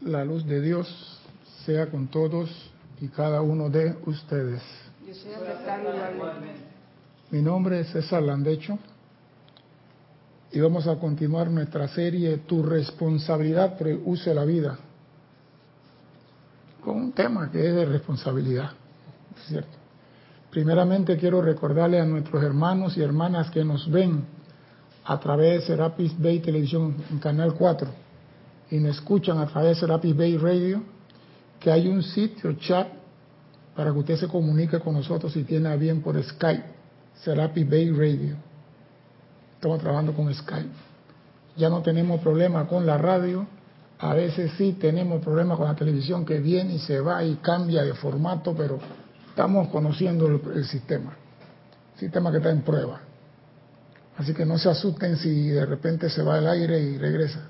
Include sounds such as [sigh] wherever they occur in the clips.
La luz de Dios sea con todos y cada uno de ustedes. Mi nombre es César Landecho y vamos a continuar nuestra serie Tu responsabilidad de la vida con un tema que es de responsabilidad, ¿cierto? Primeramente quiero recordarle a nuestros hermanos y hermanas que nos ven a través de Serapis Bay Televisión en Canal 4 y nos escuchan a través de Serapis Bay Radio que hay un sitio chat para que usted se comunique con nosotros si tiene a bien por Skype, Serapis Bay Radio. Estamos trabajando con Skype. Ya no tenemos problema con la radio, a veces sí tenemos problemas con la televisión que viene y se va y cambia de formato, pero estamos conociendo el, sistema, sistema que está en prueba. Así que no se asusten si de repente se va el aire y regresa.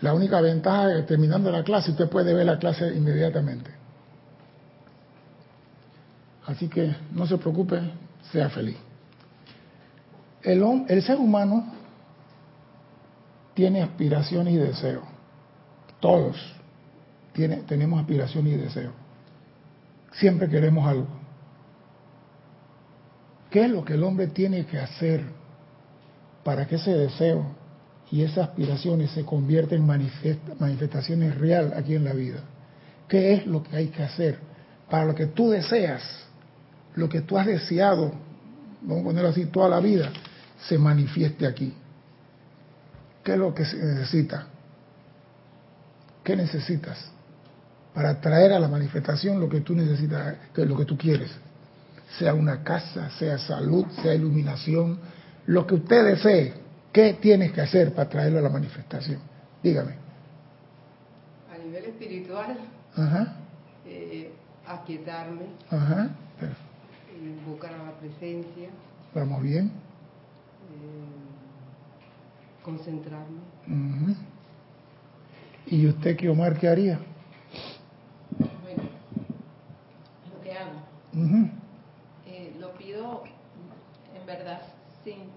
La única ventaja es que terminando la clase usted puede ver la clase inmediatamente. Así que no se preocupe, sea feliz. El, ser humano tiene aspiraciones y deseos. Todos tenemos aspiraciones y deseos. Siempre queremos algo. ¿Qué es lo que el hombre tiene que hacer para que ese deseo y esas aspiraciones se conviertan en manifestaciones real aquí en la vida? ¿Qué es lo que hay que hacer para lo que tú deseas, lo que tú has deseado, vamos a ponerlo así, toda la vida, se manifieste aquí? ¿Qué es lo que se necesita? ¿Qué necesitas para traer a la manifestación lo que tú necesitas, lo que tú quieres? Sea una casa, sea salud, sea iluminación, lo que usted desee. ¿Qué tienes que hacer para traerlo a la manifestación? Dígame. A nivel espiritual, Ajá. Eh, aquietarme, Ajá. invocar a la presencia. Vamos bien. Eh, concentrarme. ¿Y usted, qué Omar, qué haría? Bueno, lo que hago, eh, lo pido en verdad sin,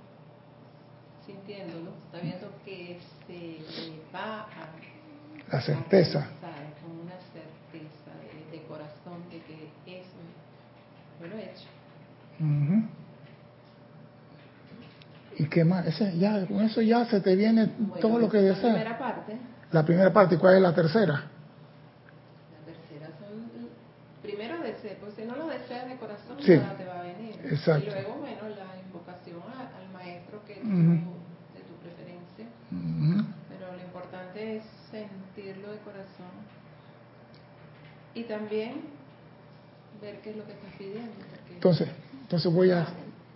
sintiéndolo, sabiendo que se va a... La certeza. con una certeza de, corazón de que eso yo lo he hecho. ¿Y qué más? ya, con eso ya se te viene todo lo que deseas. La primera parte. La primera parte, ¿y cuál es la tercera? La tercera son, primero deseo, pues si no lo deseas de corazón, sí. nada te va a venir. Exacto. Y luego, bueno, la invocación al maestro que es de tu preferencia. Pero sentirlo de corazón. Y también ver qué es lo que estás pidiendo. Entonces, entonces voy a,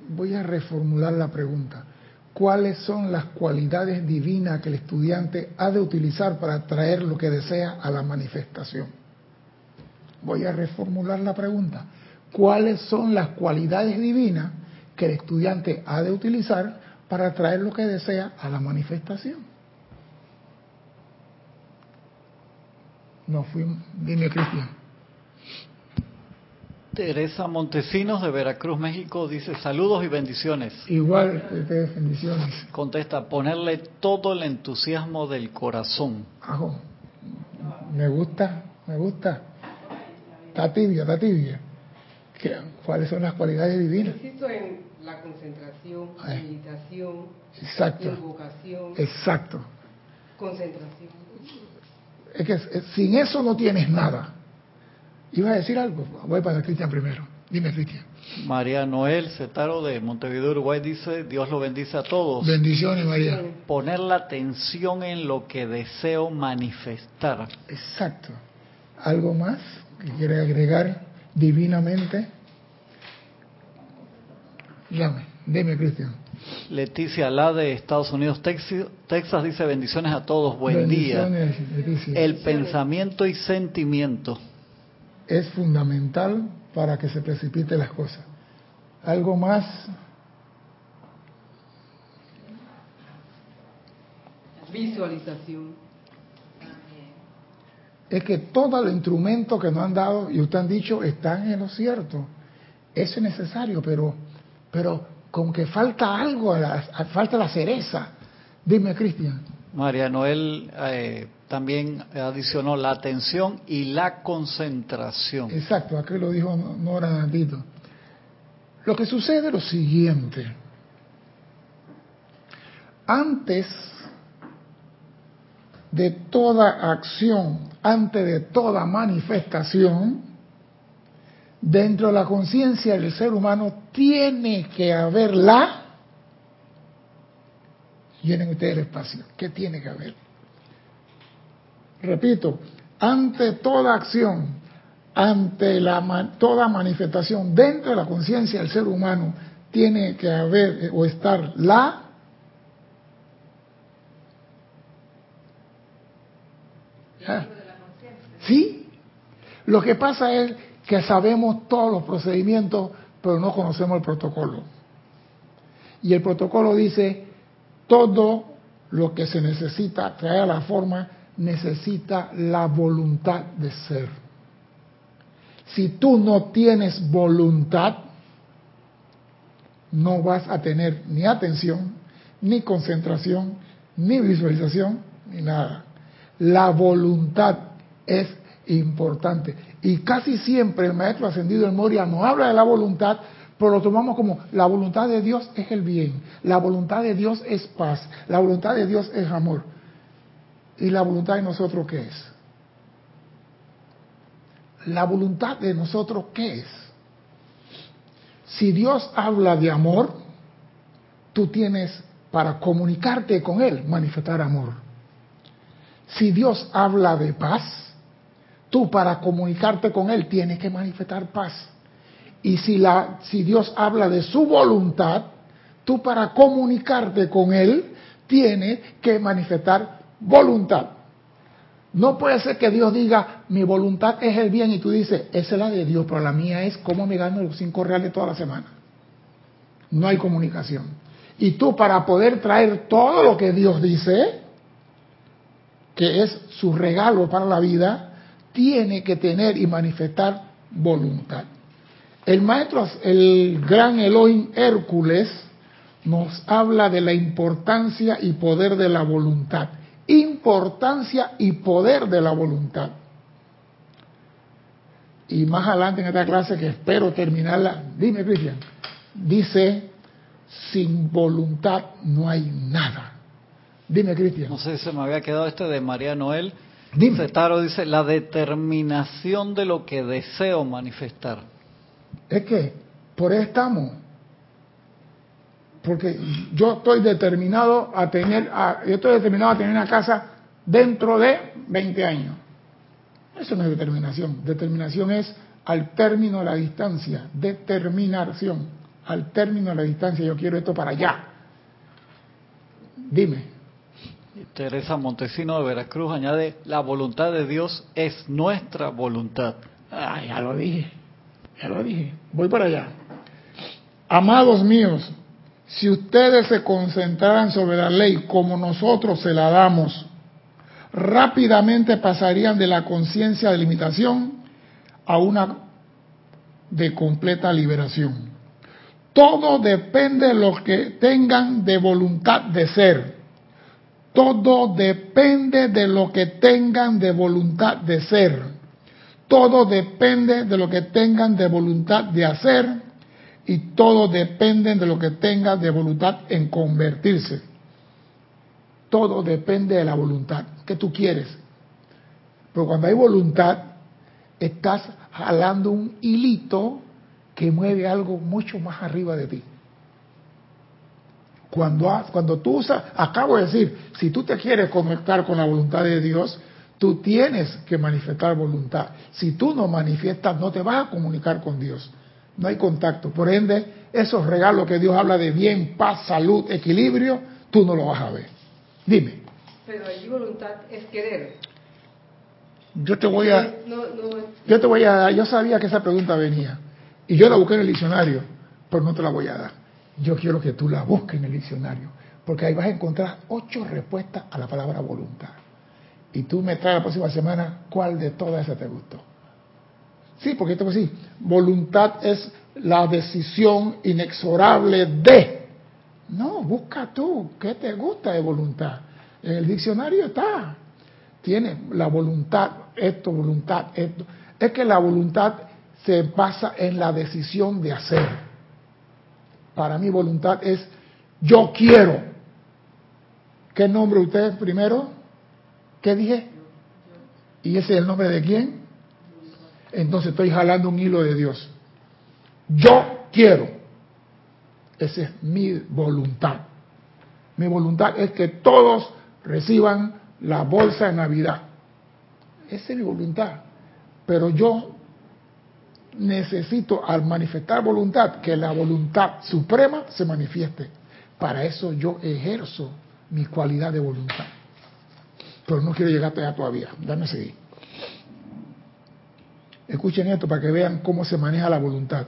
voy a reformular la pregunta cuáles son las cualidades divinas que el estudiante ha de utilizar para traer lo que desea a la manifestación. Voy a reformular la pregunta. ¿Cuáles son las cualidades divinas que el estudiante ha de utilizar para traer lo que desea a la manifestación? No fui, dime Cristian. Teresa Montesinos de Veracruz, México, dice saludos y bendiciones. Igual, bendiciones. Contesta, ponerle todo el entusiasmo del corazón. Ajo, me gusta, me gusta. Está tibia, está tibia. ¿Cuáles son las cualidades divinas? Insisto en la concentración, meditación, Exacto. invocación. Exacto. Concentración. Es que sin eso no tienes nada. ¿Iba a decir algo? Voy para Cristian primero. Dime, Cristian. María Noel Cetaro de Montevideo, Uruguay dice, Dios lo bendice a todos. Bendiciones, María. Poner la atención en lo que deseo manifestar. Exacto. ¿Algo más que quiere agregar divinamente? Llame, dime, Cristian. Leticia La de Estados Unidos, Texas, dice bendiciones a todos, buen día. Leticia. El pensamiento y sentimiento es fundamental para que se precipite las cosas. Algo más. Visualización. Es que todos los instrumentos que nos han dado y usted han dicho están en lo cierto. Eso es necesario, pero, pero con que falta algo, falta la cereza. Dime, Cristian. María Noel eh, también adicionó la atención y la concentración. Exacto, aquí lo dijo Nora Nandito. Lo que sucede es lo siguiente. Antes de toda acción, antes de toda manifestación, dentro de la conciencia del ser humano tiene que haber la Llenen ustedes el espacio. ¿Qué tiene que haber? Repito, ante toda acción, ante la, toda manifestación dentro de la conciencia del ser humano, tiene que haber eh, o estar la ¿Ah? Sí. Lo que pasa es que sabemos todos los procedimientos, pero no conocemos el protocolo. Y el protocolo dice todo lo que se necesita traer a la forma necesita la voluntad de ser. Si tú no tienes voluntad, no vas a tener ni atención, ni concentración, ni visualización, ni nada. La voluntad es importante. Y casi siempre el maestro ascendido en Moria no habla de la voluntad pero lo tomamos como la voluntad de Dios es el bien, la voluntad de Dios es paz, la voluntad de Dios es amor. ¿Y la voluntad de nosotros qué es? La voluntad de nosotros qué es? Si Dios habla de amor, tú tienes para comunicarte con Él, manifestar amor. Si Dios habla de paz, tú para comunicarte con Él tienes que manifestar paz. Y si, Dios habla de su voluntad, tú para comunicarte con Él tienes que manifestar voluntad. No puede ser que Dios diga, mi voluntad es el bien y tú dices, esa es la de Dios, pero la mía es cómo me gano los cinco reales toda la semana. No hay comunicación. Y tú para poder traer todo lo que Dios dice, que es su regalo para la vida, tiene que tener y manifestar voluntad. El maestro, el gran Elohim Hércules, nos habla de la importancia y poder de la voluntad. Importancia y poder de la voluntad. Y más adelante en esta clase, que espero terminarla, dime Cristian, dice, sin voluntad no hay nada. Dime Cristian. No sé, si se me había quedado este de María Noel. Dime. Taro dice, la determinación de lo que deseo manifestar es que por eso estamos. Porque yo estoy determinado a tener, yo estoy determinado a tener una casa dentro de 20 años. Eso no es determinación. Determinación es al término de la distancia. Determinación. Al término de la distancia. Yo quiero esto para allá. Dime. Teresa Montesino de Veracruz añade, la voluntad de Dios es nuestra voluntad. Ah, ya lo dije. Ya lo dije, voy para allá. Amados míos, si ustedes se concentraran sobre la ley como nosotros se la damos, rápidamente pasarían de la conciencia de limitación a una de completa liberación. Todo depende de lo que tengan de voluntad de ser. Todo depende de lo que tengan de voluntad de ser. Todo depende de lo que tengan de voluntad de hacer y todo depende de lo que tengan de voluntad en convertirse. Todo depende de la voluntad que tú quieres. Pero cuando hay voluntad, estás jalando un hilito que mueve algo mucho más arriba de ti. Cuando, cuando tú usas, acabo de decir, si tú te quieres conectar con la voluntad de Dios, Tú tienes que manifestar voluntad. Si tú no manifiestas, no te vas a comunicar con Dios. No hay contacto. Por ende, esos regalos que Dios habla de bien, paz, salud, equilibrio, tú no lo vas a ver. Dime. Pero allí voluntad es querer. Yo te voy a, yo te voy a dar, yo sabía que esa pregunta venía y yo la busqué en el diccionario, pero no te la voy a dar. Yo quiero que tú la busques en el diccionario, porque ahí vas a encontrar ocho respuestas a la palabra voluntad y tú me traes la próxima semana cuál de todas esas te gustó. Sí, porque te voy a decir, voluntad es la decisión inexorable de. No, busca tú, ¿qué te gusta de voluntad? En el diccionario está. Tiene la voluntad, esto, voluntad, esto. Es que la voluntad se basa en la decisión de hacer. Para mí voluntad es yo quiero. ¿Qué nombre usted primero? ¿Qué dije? ¿Y ese es el nombre de quién? Entonces estoy jalando un hilo de Dios. Yo quiero. Esa es mi voluntad. Mi voluntad es que todos reciban la bolsa de Navidad. Esa es mi voluntad. Pero yo necesito al manifestar voluntad que la voluntad suprema se manifieste. Para eso yo ejerzo mi cualidad de voluntad. Pero no quiero llegar allá todavía. Dame seguir. Escuchen esto para que vean cómo se maneja la voluntad.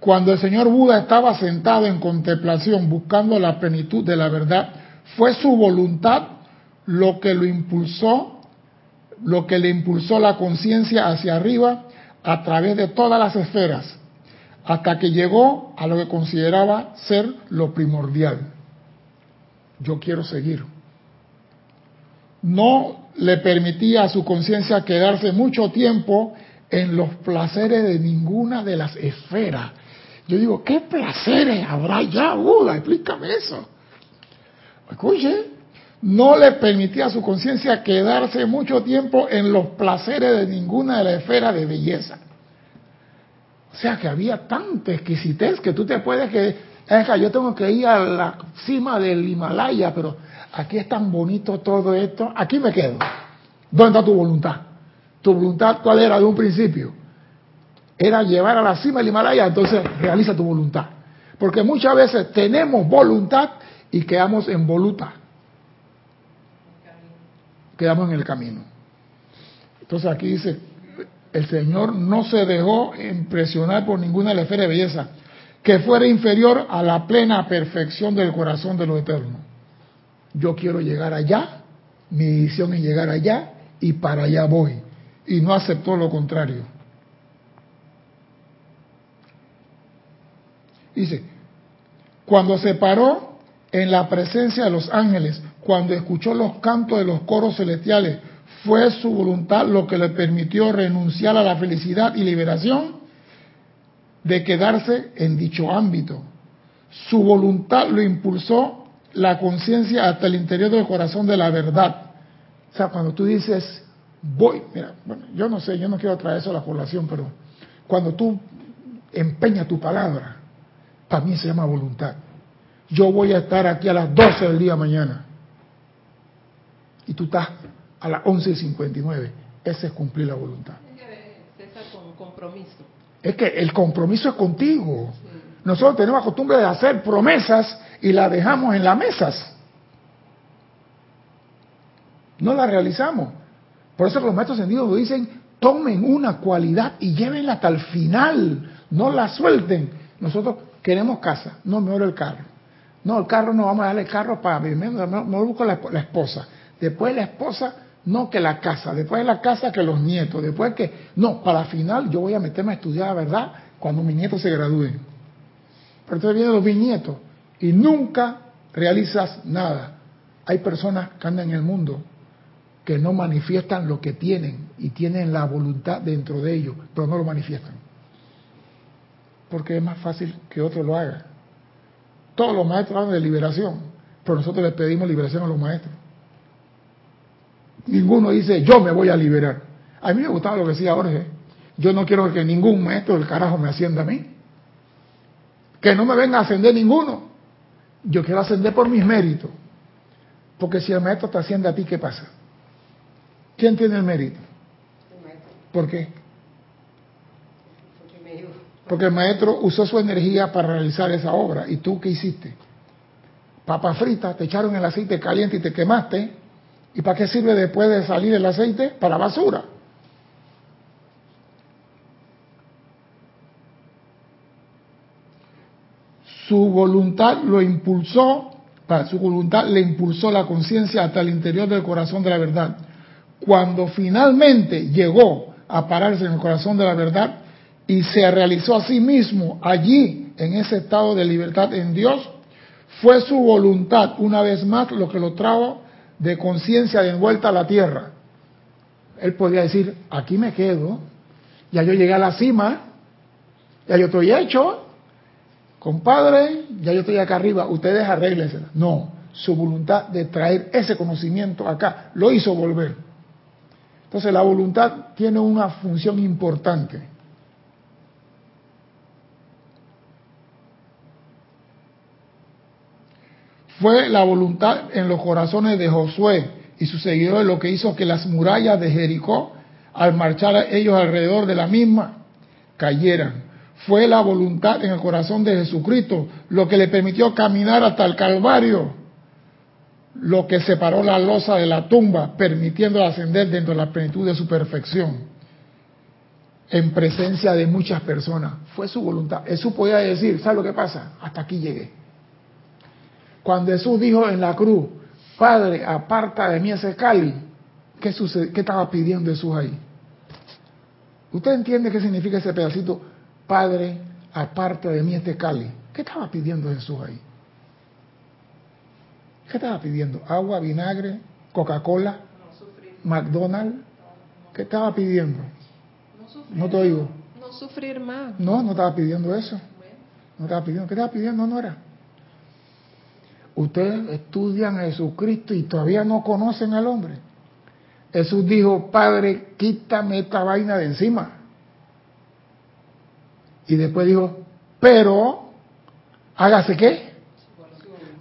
Cuando el señor Buda estaba sentado en contemplación buscando la plenitud de la verdad, fue su voluntad lo que lo impulsó, lo que le impulsó la conciencia hacia arriba a través de todas las esferas, hasta que llegó a lo que consideraba ser lo primordial. Yo quiero seguir. No le permitía a su conciencia quedarse mucho tiempo en los placeres de ninguna de las esferas. Yo digo, ¿qué placeres habrá ya, Buda? Explícame eso. Escuche, no le permitía a su conciencia quedarse mucho tiempo en los placeres de ninguna de las esferas de belleza. O sea que había tanta exquisitez que tú te puedes que, yo tengo que ir a la cima del Himalaya, pero aquí es tan bonito todo esto, aquí me quedo. ¿Dónde está tu voluntad? ¿Tu voluntad cuál era de un principio? Era llevar a la cima del Himalaya, entonces realiza tu voluntad. Porque muchas veces tenemos voluntad y quedamos en voluta quedamos en el camino. Entonces aquí dice, el Señor no se dejó impresionar por ninguna de las esferas de belleza que fuera inferior a la plena perfección del corazón de lo eterno. Yo quiero llegar allá, mi visión es llegar allá y para allá voy. Y no aceptó lo contrario. Dice, cuando se paró en la presencia de los ángeles cuando escuchó los cantos de los coros celestiales, fue su voluntad lo que le permitió renunciar a la felicidad y liberación de quedarse en dicho ámbito. Su voluntad lo impulsó la conciencia hasta el interior del corazón de la verdad. O sea, cuando tú dices, voy, mira, bueno, yo no sé, yo no quiero traer eso a la población, pero cuando tú empeñas tu palabra, para mí se llama voluntad. Yo voy a estar aquí a las 12 del día mañana y tú estás a las 11.59. Ese es cumplir la voluntad. Es que el compromiso es contigo. Nosotros tenemos la costumbre de hacer promesas y las dejamos en las mesas. No las realizamos. Por eso los maestros sentidos dicen, tomen una cualidad y llévenla hasta el final. No la suelten. Nosotros queremos casa, no mejor el carro. No, el carro no vamos a darle el carro para no, no busco la esposa después la esposa, no que la casa, después de la casa que los nietos, después que, no, para final yo voy a meterme a estudiar verdad cuando mis nietos se gradúen. Pero entonces vienen los bisnietos y nunca realizas nada. Hay personas que andan en el mundo que no manifiestan lo que tienen y tienen la voluntad dentro de ellos, pero no lo manifiestan. Porque es más fácil que otro lo haga. Todos los maestros hablan de liberación, pero nosotros les pedimos liberación a los maestros. Ninguno dice, yo me voy a liberar. A mí me gustaba lo que decía Jorge. Yo no quiero que ningún maestro del carajo me ascienda a mí. Que no me venga a ascender ninguno. Yo quiero ascender por mis méritos. Porque si el maestro te asciende a ti, ¿qué pasa? ¿Quién tiene el mérito? ¿Por qué? Porque el maestro usó su energía para realizar esa obra. ¿Y tú qué hiciste? Papa frita, te echaron el aceite caliente y te quemaste ¿Y para qué sirve después de salir el aceite? Para basura. Su voluntad lo impulsó, para su voluntad le impulsó la conciencia hasta el interior del corazón de la verdad. Cuando finalmente llegó a pararse en el corazón de la verdad y se realizó a sí mismo allí, en ese estado de libertad en Dios, fue su voluntad una vez más lo que lo trajo de conciencia de envuelta a la tierra. Él podía decir, aquí me quedo, ya yo llegué a la cima, ya yo estoy hecho, compadre, ya yo estoy acá arriba, ustedes arréglense. No, su voluntad de traer ese conocimiento acá lo hizo volver. Entonces la voluntad tiene una función importante. Fue la voluntad en los corazones de Josué y sus seguidores lo que hizo que las murallas de Jericó, al marchar ellos alrededor de la misma, cayeran fue la voluntad en el corazón de Jesucristo lo que le permitió caminar hasta el Calvario, lo que separó la losa de la tumba, permitiendo ascender dentro de la plenitud de su perfección, en presencia de muchas personas. Fue su voluntad. Jesús podía decir, ¿sabe lo que pasa? Hasta aquí llegué. Cuando Jesús dijo en la cruz, Padre, aparta de mí ese cali, ¿qué, ¿qué estaba pidiendo Jesús ahí? ¿Usted entiende qué significa ese pedacito? Padre, aparte de mí este cali. ¿Qué estaba pidiendo Jesús ahí? ¿Qué estaba pidiendo? ¿Agua, vinagre, Coca-Cola, McDonald's? ¿Qué estaba pidiendo? No, te oigo. No sufrir más. No, no estaba pidiendo eso. No estaba pidiendo. ¿Qué estaba pidiendo? No era. Ustedes estudian a Jesucristo y todavía no conocen al hombre. Jesús dijo, Padre, quítame esta vaina de encima. Y después dijo, pero hágase qué?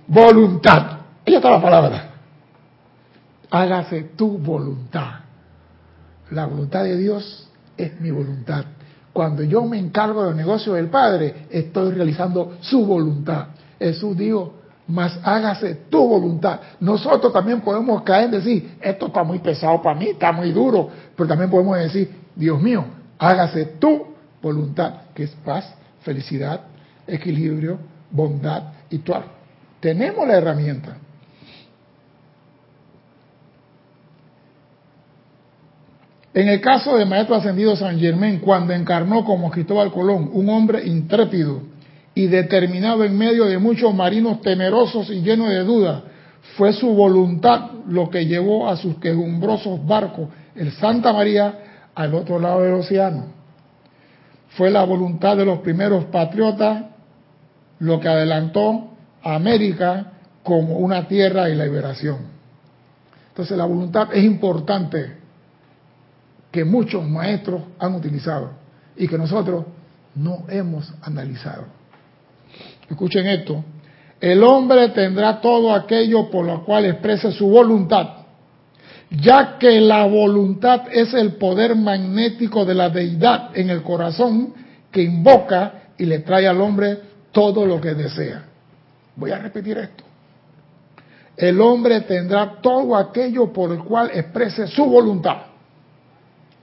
Voluntad. Ella está la palabra. Hágase tu voluntad. La voluntad de Dios es mi voluntad. Cuando yo me encargo del negocio del Padre, estoy realizando su voluntad. Jesús dijo, mas hágase tu voluntad. Nosotros también podemos caer en decir, esto está muy pesado para mí, está muy duro, pero también podemos decir, Dios mío, hágase tu voluntad, que es paz, felicidad, equilibrio, bondad y todo. Tenemos la herramienta. En el caso del Maestro Ascendido San Germán, cuando encarnó como Cristóbal Colón, un hombre intrépido y determinado en medio de muchos marinos temerosos y llenos de dudas, fue su voluntad lo que llevó a sus quejumbrosos barcos, el Santa María, al otro lado del océano fue la voluntad de los primeros patriotas lo que adelantó a América como una tierra de liberación. Entonces la voluntad es importante que muchos maestros han utilizado y que nosotros no hemos analizado. Escuchen esto. El hombre tendrá todo aquello por lo cual exprese su voluntad ya que la voluntad es el poder magnético de la deidad en el corazón que invoca y le trae al hombre todo lo que desea. Voy a repetir esto. El hombre tendrá todo aquello por el cual exprese su voluntad.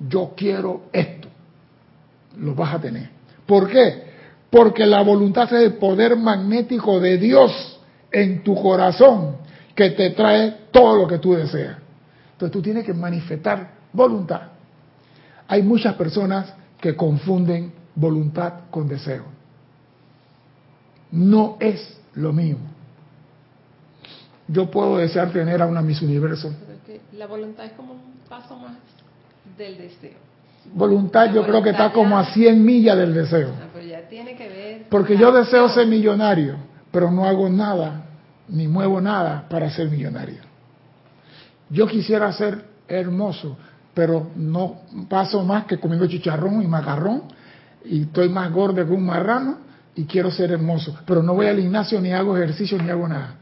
Yo quiero esto. Lo vas a tener. ¿Por qué? Porque la voluntad es el poder magnético de Dios en tu corazón que te trae todo lo que tú deseas. Entonces tú tienes que manifestar voluntad. Hay muchas personas que confunden voluntad con deseo. No es lo mismo. Yo puedo desear tener a una Miss Universo. La voluntad es como un paso más del deseo. Voluntad yo creo que está como a 100 millas del deseo. Ah, pero ya tiene que ver Porque yo deseo ser millonario, pero no hago nada, ni muevo nada para ser millonario. Yo quisiera ser hermoso, pero no paso más que comiendo chicharrón y macarrón y estoy más gordo que un marrano y quiero ser hermoso, pero no voy al gimnasio ni hago ejercicio ni hago nada.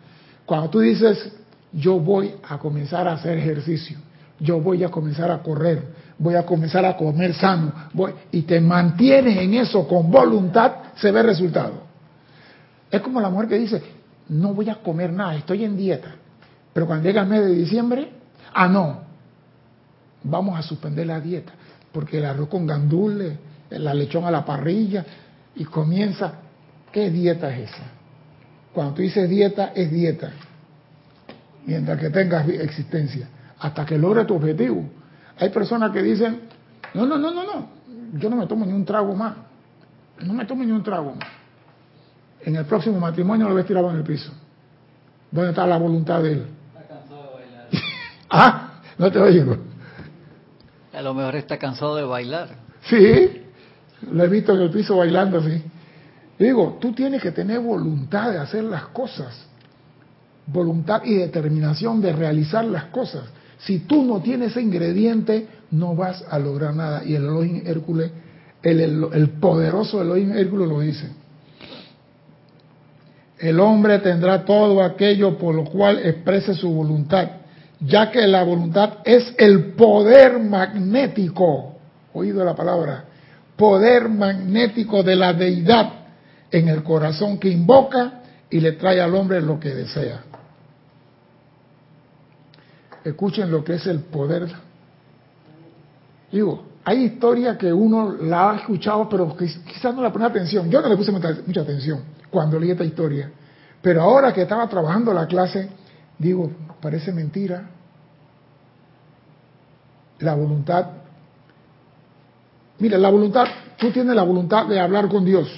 Cuando tú dices, yo voy a comenzar a hacer ejercicio, yo voy a comenzar a correr, voy a comenzar a comer sano, voy, y te mantienes en eso con voluntad, se ve resultado. Es como la mujer que dice, no voy a comer nada, estoy en dieta, pero cuando llega el mes de diciembre, Ah, no, vamos a suspender la dieta, porque el arroz con gandules, la lechón a la parrilla, y comienza, ¿qué dieta es esa? Cuando tú dices dieta, es dieta, mientras que tengas existencia, hasta que logre tu objetivo. Hay personas que dicen, no, no, no, no, no, yo no me tomo ni un trago más, no me tomo ni un trago más. En el próximo matrimonio lo ves tirado en el piso. ¿Dónde está la voluntad de él? [laughs] Ah, no te oigo. A lo mejor está cansado de bailar. Sí, lo he visto en el piso bailando así. Digo, tú tienes que tener voluntad de hacer las cosas, voluntad y determinación de realizar las cosas. Si tú no tienes ese ingrediente, no vas a lograr nada. Y el Elohim Hércules, el, el poderoso Elohim Hércules lo dice. El hombre tendrá todo aquello por lo cual exprese su voluntad, ya que la voluntad es el poder magnético, oído la palabra, poder magnético de la deidad en el corazón que invoca y le trae al hombre lo que desea. Escuchen lo que es el poder. Digo, hay historia que uno la ha escuchado, pero quizás no le pone atención. Yo no le puse mucha, atención cuando leí esta historia. Pero ahora que estaba trabajando la clase, digo, parece mentira. La voluntad. Mira, la voluntad, tú tienes la voluntad de hablar con Dios.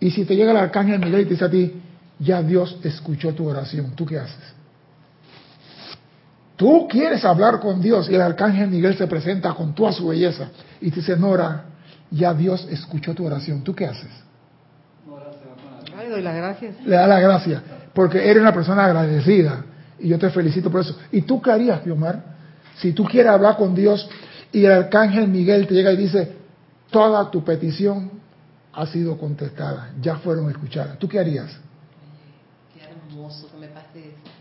Y si te llega el arcángel Miguel y te dice a ti, ya Dios escuchó tu oración, ¿tú qué haces? Tú quieres hablar con Dios y el arcángel Miguel se presenta con toda su belleza y te dice, Nora, ya Dios escuchó tu oración, ¿tú qué haces? Le doy las gracias. Le da las gracias, porque eres una persona agradecida y yo te felicito por eso. ¿Y tú qué harías, Omar? Si tú quieres hablar con Dios y el arcángel Miguel te llega y dice, toda tu petición ha sido contestada, ya fueron escuchadas. ¿Tú qué harías? Qué hermoso que me pase eso.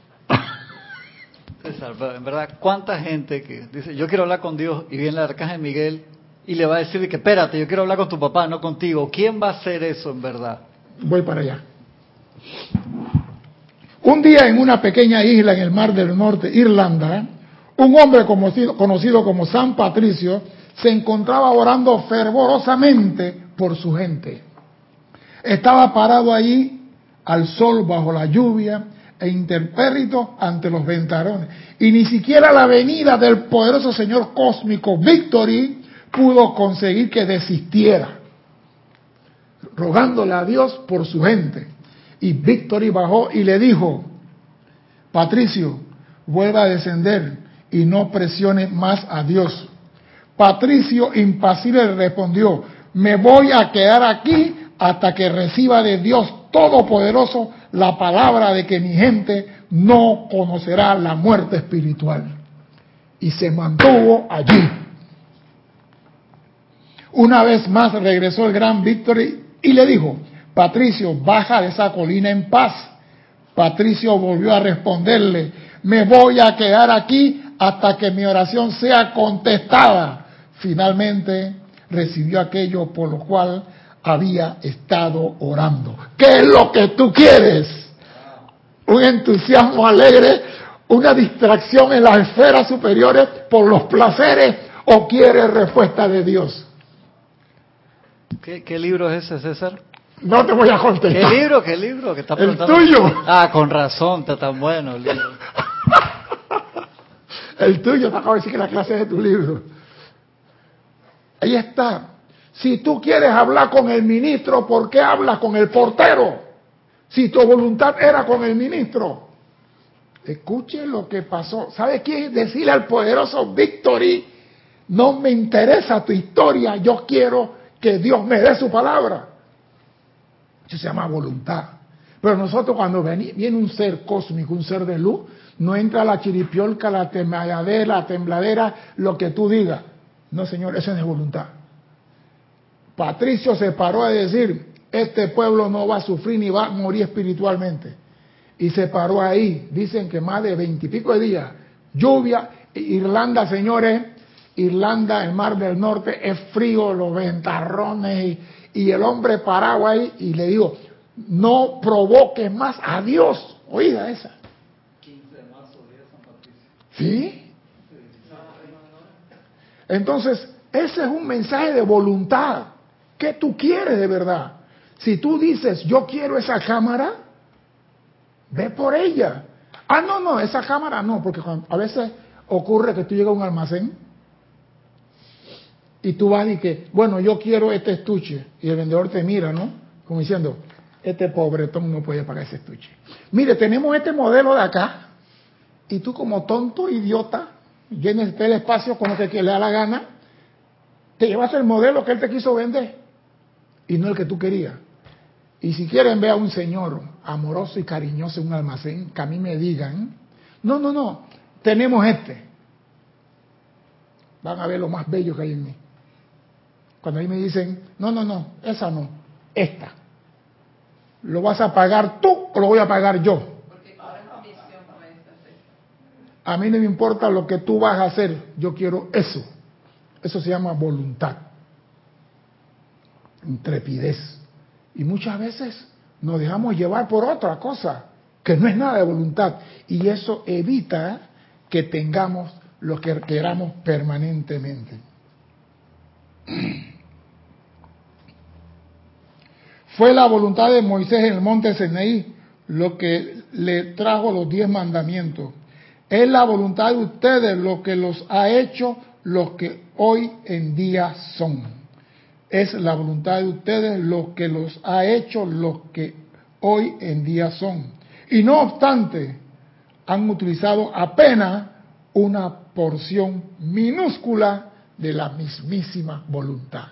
En verdad, ¿cuánta gente que dice, yo quiero hablar con Dios y viene el arcángel Miguel y le va a decir que espérate, yo quiero hablar con tu papá, no contigo? ¿Quién va a hacer eso en verdad? Voy para allá. Un día en una pequeña isla en el mar del norte, Irlanda, un hombre conocido como San Patricio se encontraba orando fervorosamente por su gente. Estaba parado allí al sol bajo la lluvia e interpérrito ante los ventarones. Y ni siquiera la venida del poderoso Señor cósmico Victory pudo conseguir que desistiera, rogándole a Dios por su gente. Y Victory bajó y le dijo, Patricio, vuelva a descender y no presione más a Dios. Patricio impasible respondió, me voy a quedar aquí hasta que reciba de Dios Todopoderoso la palabra de que mi gente no conocerá la muerte espiritual. Y se mantuvo allí. Una vez más regresó el gran Victory y le dijo, Patricio, baja de esa colina en paz. Patricio volvió a responderle, me voy a quedar aquí hasta que mi oración sea contestada. Finalmente recibió aquello por lo cual había estado orando. ¿Qué es lo que tú quieres? Un entusiasmo alegre, una distracción en las esferas superiores por los placeres o quieres respuesta de Dios. ¿Qué, libro es ese, César? No te voy a contestar. ¿Qué libro? ¿Qué libro? Que está el tuyo. Ah, con razón, está tan bueno el libro. [laughs] el tuyo, te acabo de decir que la clase es de tu libro. Ahí está. Si tú quieres hablar con el ministro, ¿por qué hablas con el portero? Si tu voluntad era con el ministro. Escuche lo que pasó. ¿Sabe qué? Decirle al poderoso Victory, no me interesa tu historia, yo quiero que Dios me dé su palabra. Eso se llama voluntad. Pero nosotros cuando viene un ser cósmico, un ser de luz, no entra la chiripiolca, la tembladera, la tembladera, lo que tú digas. No, Señor, eso no es voluntad. Patricio se paró a decir, este pueblo no va a sufrir ni va a morir espiritualmente. Y se paró ahí. Dicen que más de veintipico de días. Lluvia. Irlanda, señores, Irlanda, el mar del norte, es frío, los ventarrones. Y, y el hombre parado ahí y le digo, no provoques más a Dios. Oiga esa. 15 de marzo, día San Patricio. ¿Sí? Entonces, ese es un mensaje de voluntad. ¿Qué tú quieres de verdad? Si tú dices, yo quiero esa cámara, ve por ella. Ah, no, no, esa cámara no, porque a veces ocurre que tú llegas a un almacén y tú vas y que, bueno, yo quiero este estuche. Y el vendedor te mira, ¿no? Como diciendo, este pobretón no puede pagar ese estuche. Mire, tenemos este modelo de acá Y tú como tonto, idiota, llenes el espacio con lo que le da la gana, te llevas el modelo que él te quiso vender y no el que tú querías. Y si quieren ver a un señor amoroso y cariñoso en un almacén, que a mí me digan, no, no, no, tenemos este. Van a ver lo más bello que hay en mí. Cuando ahí me dicen, no, no, no, esa no, esta. ¿Lo vas a pagar tú o lo voy a pagar yo? A mí no me importa lo que tú vas a hacer, yo quiero eso. Eso se llama voluntad, intrepidez. Y muchas veces nos dejamos llevar por otra cosa, que no es nada de voluntad. Y eso evita que tengamos lo que queramos permanentemente. [clears throat] Fue la voluntad de Moisés en el monte Sinaí lo que le trajo los diez mandamientos. Es la voluntad de ustedes lo que los ha hecho los que hoy en día son. Es la voluntad de ustedes lo que los ha hecho los que hoy en día son. Y no obstante, han utilizado apenas una porción minúscula de la mismísima voluntad.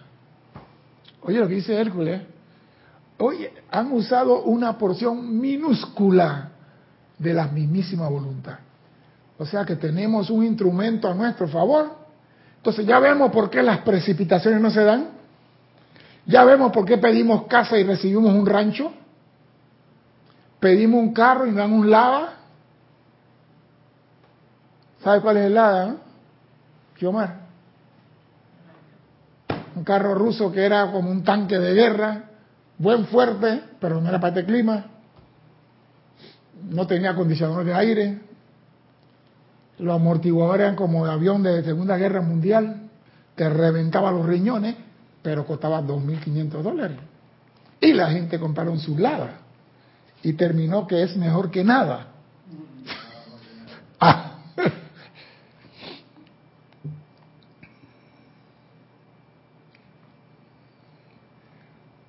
Oye lo que dice Hércules. Oye, han usado una porción minúscula de la mismísima voluntad. O sea que tenemos un instrumento a nuestro favor. Entonces ya vemos por qué las precipitaciones no se dan. Ya vemos por qué pedimos casa y recibimos un rancho. Pedimos un carro y dan un lava. ¿Sabe cuál es el lava? Kiomar. Un carro ruso que era como un tanque de guerra, buen fuerte, pero no era para este clima. No tenía acondicionador de aire, los amortiguadores eran como de avión de Segunda Guerra Mundial, te reventaba los riñones, pero costaba 2.500 dólares. Y la gente compraron su lava y terminó que es mejor que nada. ah.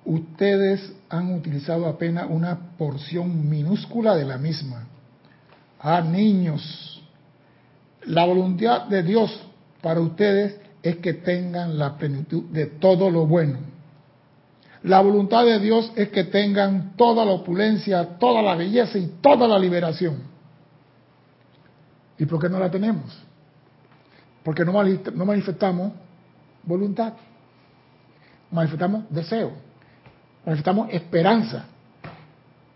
Ustedes han utilizado apenas una porción minúscula de la misma. Ah, niños, la voluntad de Dios para ustedes es que tengan la plenitud de todo lo bueno. La voluntad de Dios es que tengan toda la opulencia, toda la belleza y toda la liberación. ¿Y por qué no la tenemos? Porque no manifestamos voluntad, manifestamos deseo, manifestamos esperanza,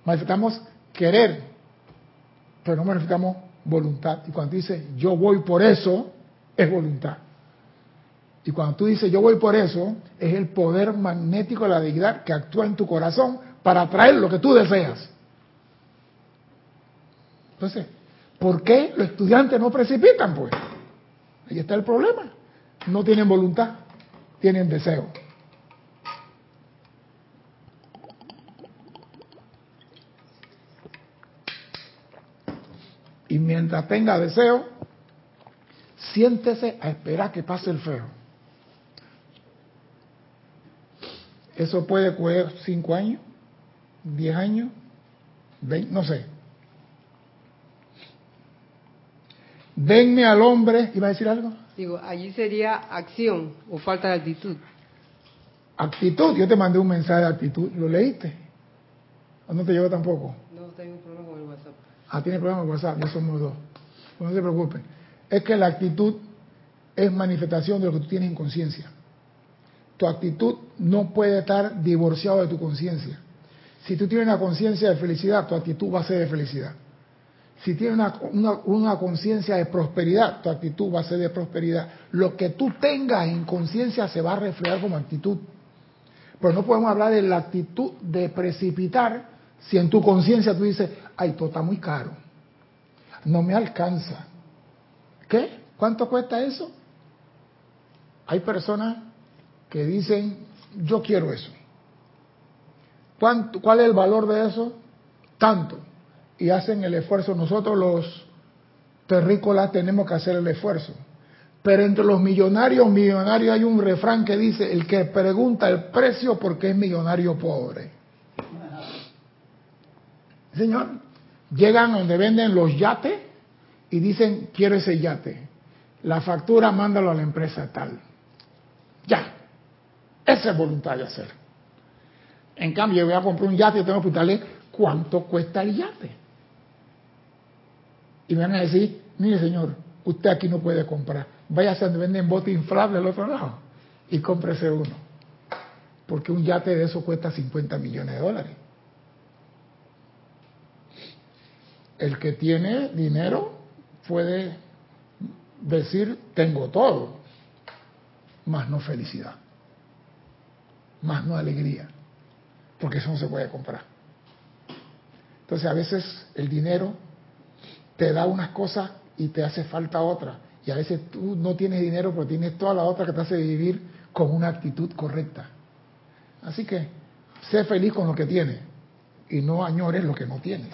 manifestamos querer, pero no manifestamos voluntad. Y cuando dice yo voy por eso, es voluntad. Y cuando tú dices yo voy por eso, es el poder magnético de la deidad que actúa en tu corazón para atraer lo que tú deseas. Entonces, ¿por qué los estudiantes no precipitan? Pues ahí está el problema. No tienen voluntad, tienen deseo. Y mientras tenga deseo, siéntese a esperar que pase el feo. Eso puede coger cinco años, diez años, veinte, no sé. Denme al hombre, ¿iba a decir algo? Digo, allí sería acción o falta de actitud. Actitud, yo te mandé un mensaje de actitud, ¿lo leíste? ¿O no te llegó tampoco? No tengo problema con el WhatsApp. Ah, tiene problema con WhatsApp, ya somos dos. No se preocupen. Es que la actitud es manifestación de lo que tú tienes en conciencia. Tu actitud no puede estar divorciado de tu conciencia. Si tú tienes una conciencia de felicidad, tu actitud va a ser de felicidad. Si tienes una, una conciencia de prosperidad, tu actitud va a ser de prosperidad. Lo que tú tengas en conciencia se va a reflejar como actitud. Pero no podemos hablar de la actitud de precipitar si en tu conciencia tú dices, ay, todo está muy caro, no me alcanza. ¿Qué? ¿Cuánto cuesta eso? Hay personas que dicen, yo quiero eso. ¿Cuánto, ¿Cuál es el valor de eso? Tanto. Y hacen el esfuerzo. Nosotros los terrícolas tenemos que hacer el esfuerzo. Pero entre los millonarios, millonarios hay un refrán que dice, el que pregunta el precio porque es millonario pobre. Señor, llegan donde venden los yates y dicen, quiero ese yate. La factura, mándalo a la empresa tal. Ya. Esa es voluntad de hacer. En cambio, yo voy a comprar un yate y tengo que preguntarle cuánto cuesta el yate. Y me van a decir, mire señor, usted aquí no puede comprar. Váyase donde venden bote inflable al otro lado y cómprese uno. Porque un yate de eso cuesta 50 millones de dólares. El que tiene dinero puede decir, tengo todo, más no felicidad, más no alegría, porque eso no se puede comprar. Entonces a veces el dinero te da unas cosas y te hace falta otra. Y a veces tú no tienes dinero, pero tienes toda la otra que te hace vivir con una actitud correcta. Así que sé feliz con lo que tienes y no añores lo que no tienes.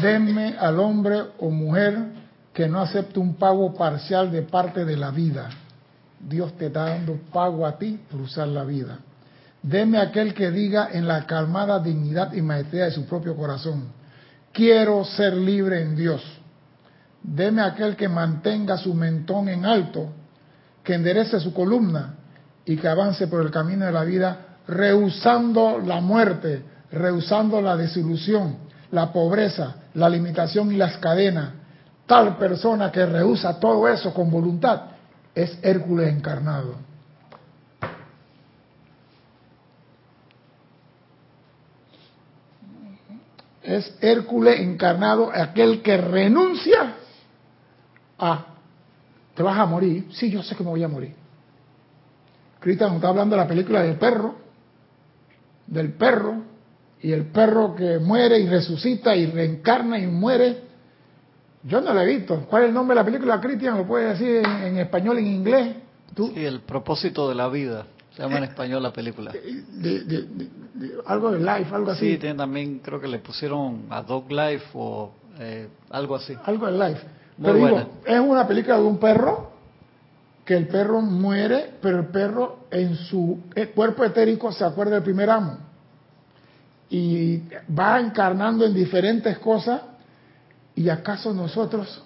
denme al hombre o mujer que no acepte un pago parcial de parte de la vida. Dios te está dando pago a ti por usar la vida. Deme aquel que diga en la calmada dignidad y maestría de su propio corazón, quiero ser libre en Dios. Deme aquel que mantenga su mentón en alto, que enderece su columna y que avance por el camino de la vida, rehusando la muerte, rehusando la desilusión, la pobreza, la limitación y las cadenas. Tal persona que rehúsa todo eso con voluntad es Hércules encarnado. Es Hércules encarnado, aquel que renuncia a, te vas a morir, sí, yo sé que me voy a morir. Cristian está hablando de la película del perro, del perro y el perro que muere y resucita y reencarna y muere. Yo no lo he visto. ¿Cuál es el nombre de la película, Cristian? ¿Lo puedes decir en, español, en inglés? ¿Tú? Sí, El propósito de la vida. Se llama en eh, español la película. algo de Life, algo así. Sí, tiene también, creo que le pusieron a Dog Life o eh, algo así. Algo de Life. pero digo, es una película de un perro que el perro muere, pero el perro en su eh, cuerpo etérico se acuerda del primer amo y va encarnando en diferentes cosas. ¿Y acaso nosotros,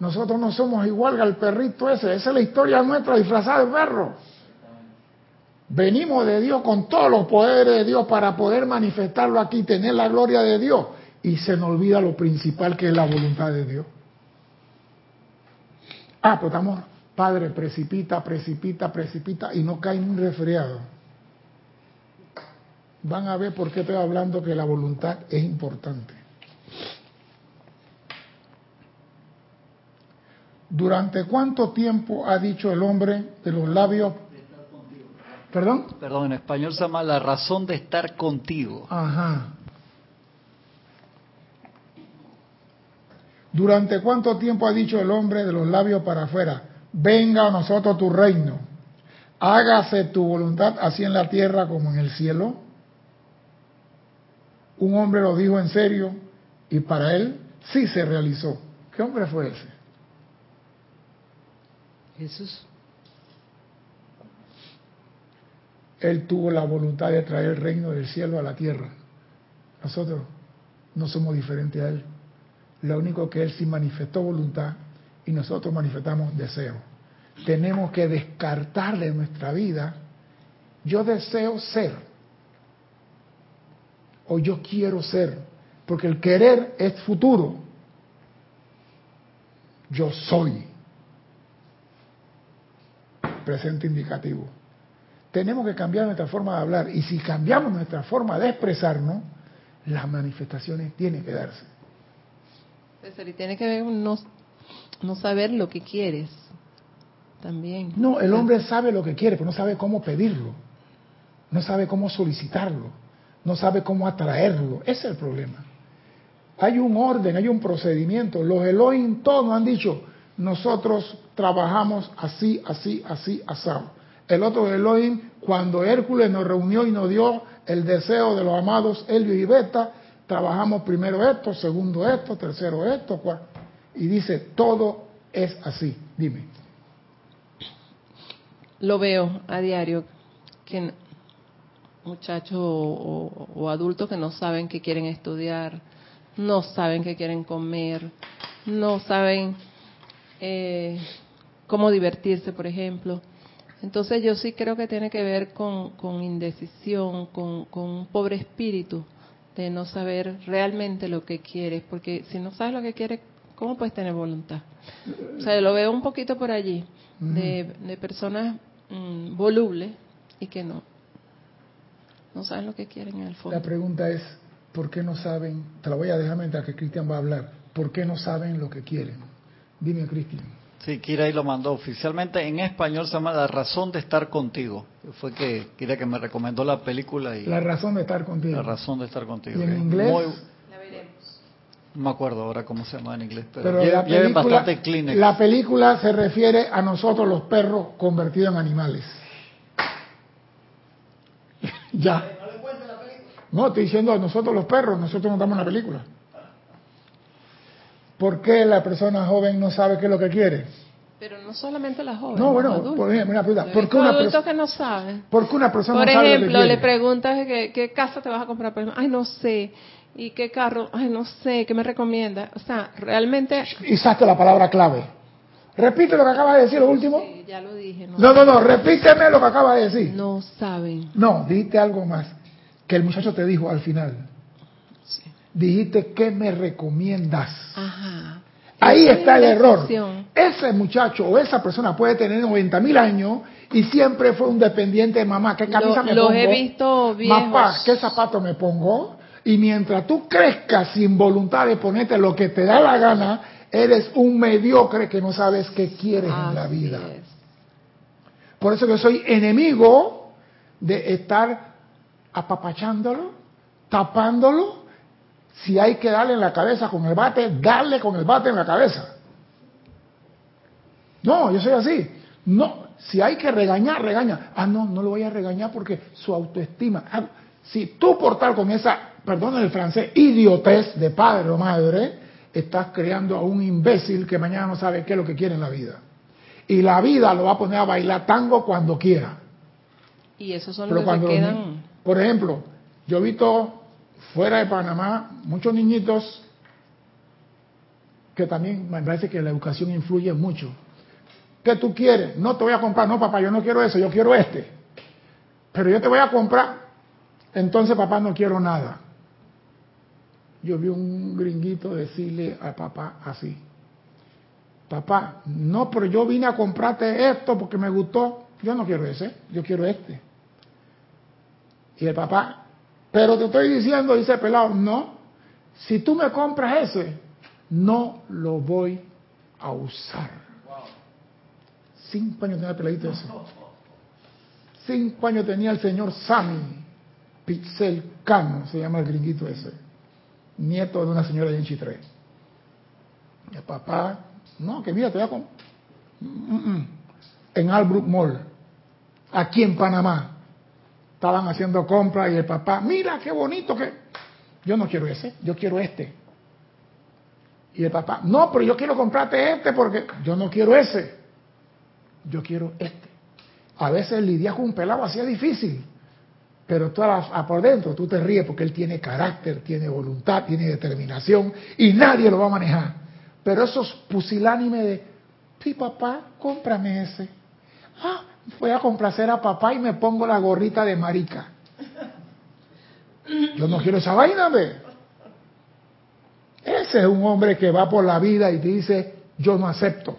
nosotros no somos igual que el perrito ese? Esa es la historia nuestra disfrazada de perro. Venimos de Dios con todos los poderes de Dios para poder manifestarlo aquí, tener la gloria de Dios. Y se nos olvida lo principal que es la voluntad de Dios. Ah, pues estamos, Padre, precipita, precipita, precipita y no cae un resfriado van a ver por qué estoy hablando que la voluntad es importante. ¿Durante cuánto tiempo ha dicho el hombre de los labios? ¿Perdón? Perdón, en español se llama la razón de estar contigo. Ajá. ¿Durante cuánto tiempo ha dicho el hombre de los labios para afuera? Venga a nosotros tu reino. Hágase tu voluntad así en la tierra como en el cielo. Un hombre lo dijo en serio y para él sí se realizó. ¿Qué hombre fue ese? Jesús. Él tuvo la voluntad de traer el reino del cielo a la tierra. Nosotros no somos diferentes a Él. Lo único que Él sí manifestó voluntad y nosotros manifestamos deseo. Tenemos que descartar de nuestra vida, yo deseo ser o yo quiero ser, porque el querer es futuro. Yo soy. Presente indicativo. Tenemos que cambiar nuestra forma de hablar y si cambiamos nuestra forma de expresarnos, las manifestaciones tienen que darse. y tiene que ver no, no saber lo que quieres también. No, el hombre sabe lo que quiere, pero no sabe cómo pedirlo, no sabe cómo solicitarlo no sabe cómo atraerlo. Ese es el problema. Hay un orden, hay un procedimiento. Los Elohim todos nos han dicho, nosotros trabajamos así, así, así, asado. El otro Elohim, cuando Hércules nos reunió y nos dio el deseo de los amados Helio y Beta, trabajamos primero esto, segundo esto, tercero esto, cuarto. Y dice, todo es así. Dime. Lo veo a diario, que muchachos o, adultos que no saben que quieren estudiar, no saben que quieren comer, no saben eh, cómo divertirse, por ejemplo. Entonces yo sí creo que tiene que ver con, indecisión, con, un pobre espíritu de no saber realmente lo que quieres, porque si no sabes lo que quieres, ¿cómo puedes tener voluntad? O sea, lo veo un poquito por allí, de, personas mm, volubles y que no, no saben lo que quieren en el fondo. La pregunta es, ¿por qué no saben? Te la voy a dejar mientras que Cristian va a hablar. ¿Por qué no saben lo que quieren? Dime, Cristian. Sí, Kira ahí lo mandó oficialmente. En español se llama La razón de estar contigo. Fue que Kira que me recomendó la película. y La razón de estar contigo. La razón de estar contigo. ¿Y en inglés? La veremos. No me acuerdo ahora cómo se llama en inglés, pero, la película, bastante Kleenex. La película se refiere a nosotros los perros convertidos en animales. ya. No, estoy diciendo a nosotros los perros, nosotros nos damos la película. ¿Por qué la persona joven no sabe qué es lo que quiere? Pero no solamente la joven. No, bueno, por ejemplo, una pregunta. ¿Por qué una que no saben. ¿Por qué una persona por no sabe ejemplo, lo que le preguntas qué, qué, casa te vas a comprar. Ay, no sé. ¿Y qué carro? Ay, no sé. ¿Qué me recomienda? O sea, realmente... Usaste la palabra clave. Repite lo que acaba de decir, lo último. Sí, ya lo dije. No, no, no, repíteme lo que acaba de decir. No saben. No, dijiste algo más. Que el muchacho te dijo al final. Sí. Dijiste, ¿qué me recomiendas? Ajá. Ahí está el error. Ese muchacho o esa persona puede tener 90 mil años y siempre fue un dependiente de mamá. ¿Qué camisa me los pongo? he visto Papá, ¿qué zapato me pongo? Y mientras tú crezcas sin voluntad de ponerte lo que te da la gana, eres un mediocre que no sabes qué quieres en la vida. Por eso yo soy enemigo de estar apapachándolo, tapándolo si hay que darle en la cabeza con el bate, darle con el bate en la cabeza. No, yo soy así. No, si hay que regañar, regaña. Ah, no, no lo voy a regañar porque su autoestima. Ah, si tú por tal con esa, perdón el francés, idiotez de padre o madre, estás creando a un imbécil que mañana no sabe qué es lo que quiere en la vida. Y la vida lo va a poner a bailar tango cuando quiera. Y eso son los que quedan. Por ejemplo, yo he visto fuera de Panamá, muchos niñitos que también me parece que la educación influye mucho. ¿Qué tú quieres? No te voy a comprar, no papá, yo no quiero eso, yo quiero este. Pero yo te voy a comprar. Entonces papá no quiero nada. Yo vi un gringuito decirle a papá así. Papá, no, pero yo vine a comprarte esto porque me gustó. Yo no quiero ese, yo quiero este. Y el papá, pero te estoy diciendo, dice pelado, no, si tú me compras ese, no lo voy a usar. Cinco años tenía el peladito ese. Cinco años tenía el señor Sammy Pixel Cano, se llama el gringuito ese, nieto de una señora de Chitré. El papá, no, que mira, te voy a comprar. En Albrook Mall, aquí en Panamá. Estaban haciendo compras y el papá, mira qué bonito que... Yo no quiero ese, yo quiero este. Y el papá, no, pero yo quiero comprarte este porque yo no quiero ese. Yo quiero este. A veces lidiar con un pelado así es difícil. Pero tú a, por dentro tú te ríes porque él tiene carácter, tiene voluntad, tiene determinación y nadie lo va a manejar. Pero esos pusilánimes de, sí papá, cómprame ese. Ah, voy a complacer a papá y me pongo la gorrita de marica. Yo no quiero esa vaina, ve. Ese es un hombre que va por la vida y dice, yo no acepto.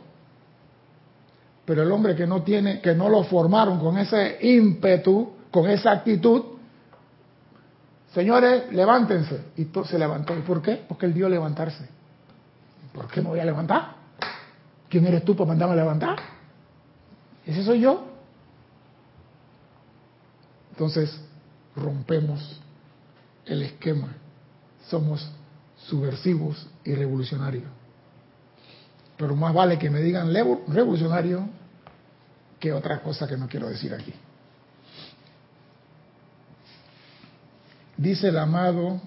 Pero el hombre que no tiene, que no lo formaron con ese ímpetu, con esa actitud, señores, levántense. Y se levantó. ¿Y por qué? Porque él dio levantarse. ¿Por qué me voy a levantar? ¿Quién eres tú para mandarme a levantar? Ese soy yo. Entonces, rompemos el esquema. Somos subversivos y revolucionarios. Pero más vale que me digan revolucionario que otra cosa que no quiero decir aquí. Dice el amado,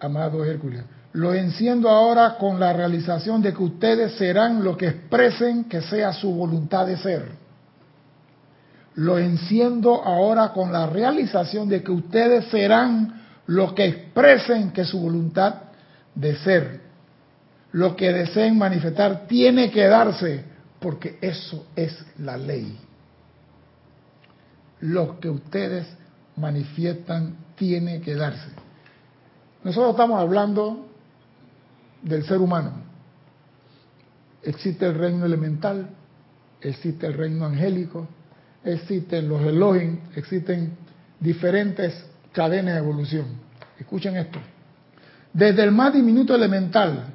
amado Hércules, lo enciendo ahora con la realización de que ustedes serán lo que expresen que sea su voluntad de ser. Lo enciendo ahora con la realización de que ustedes serán los que expresen que su voluntad de ser, lo que deseen manifestar, tiene que darse, porque eso es la ley. Lo que ustedes manifiestan tiene que darse. Nosotros estamos hablando del ser humano. Existe el reino elemental, existe el reino angélico, existen los Elohim, existen diferentes cadenas de evolución. Escuchen esto. Desde el más diminuto elemental,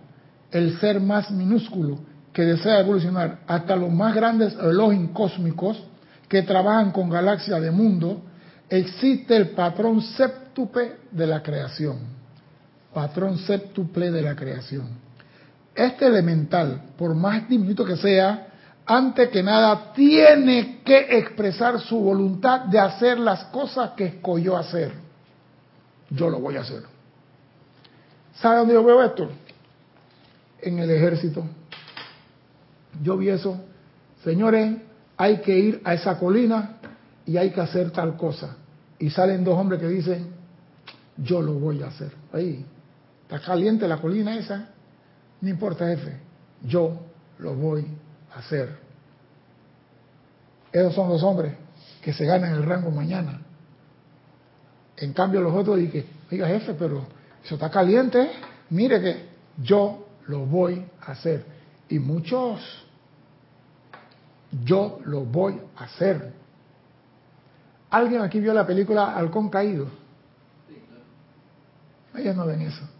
el ser más minúsculo que desea evolucionar, hasta los más grandes Elohim cósmicos que trabajan con galaxias de mundo, existe el patrón séptuple de la creación. Patrón séptuple de la creación. Este elemental, por más diminuto que sea, antes que nada tiene que expresar su voluntad de hacer las cosas que escogió hacer. Yo lo voy a hacer. ¿Sabe dónde yo veo esto? En el ejército. Yo vi eso. Señores, hay que ir a esa colina y hay que hacer tal cosa. Y salen dos hombres que dicen, yo lo voy a hacer. Ahí, está caliente la colina esa. No importa, jefe. Yo lo voy a hacer. Esos son los hombres que se ganan el rango mañana. En cambio los otros dicen, oiga jefe, pero eso está caliente, mire que yo lo voy a hacer. Y muchos, yo lo voy a hacer. ¿Alguien aquí vio la película Halcón Caído? Ellos no ven eso.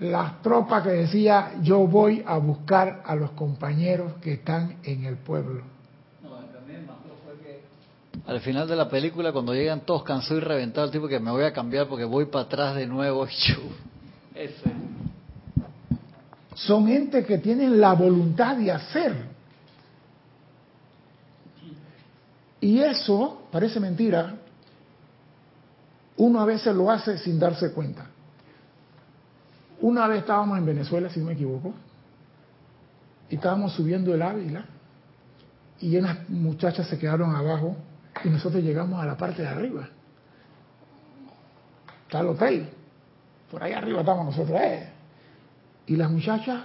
Las tropas que decía yo voy a buscar a los compañeros que están en el pueblo. Al final de la película, cuando llegan todos cansados y reventados, el tipo que me voy a cambiar porque voy para atrás de nuevo. [laughs] Ese. Son gente que tienen la voluntad de hacer. Y eso, parece mentira, uno a veces lo hace sin darse cuenta. Una vez estábamos en Venezuela, si no me equivoco, y estábamos subiendo el Ávila, y unas muchachas se quedaron abajo y nosotros llegamos a la parte de arriba. Está el hotel. Por ahí arriba estamos nosotros. Eh. Y las muchachas,